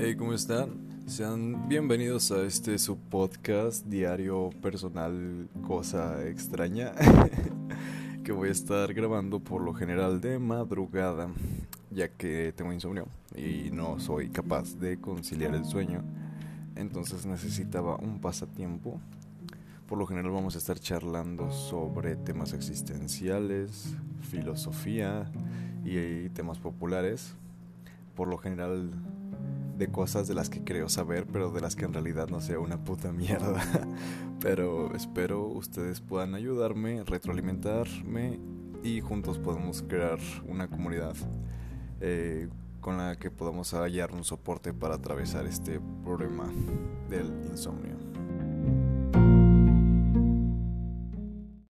Hey, ¿cómo están? Sean bienvenidos a este su podcast diario personal cosa extraña que voy a estar grabando por lo general de madrugada ya que tengo insomnio y no soy capaz de conciliar el sueño entonces necesitaba un pasatiempo por lo general vamos a estar charlando sobre temas existenciales, filosofía y temas populares. Por lo general de cosas de las que creo saber, pero de las que en realidad no sea una puta mierda. pero espero ustedes puedan ayudarme, retroalimentarme y juntos podemos crear una comunidad eh, con la que podamos hallar un soporte para atravesar este problema del insomnio.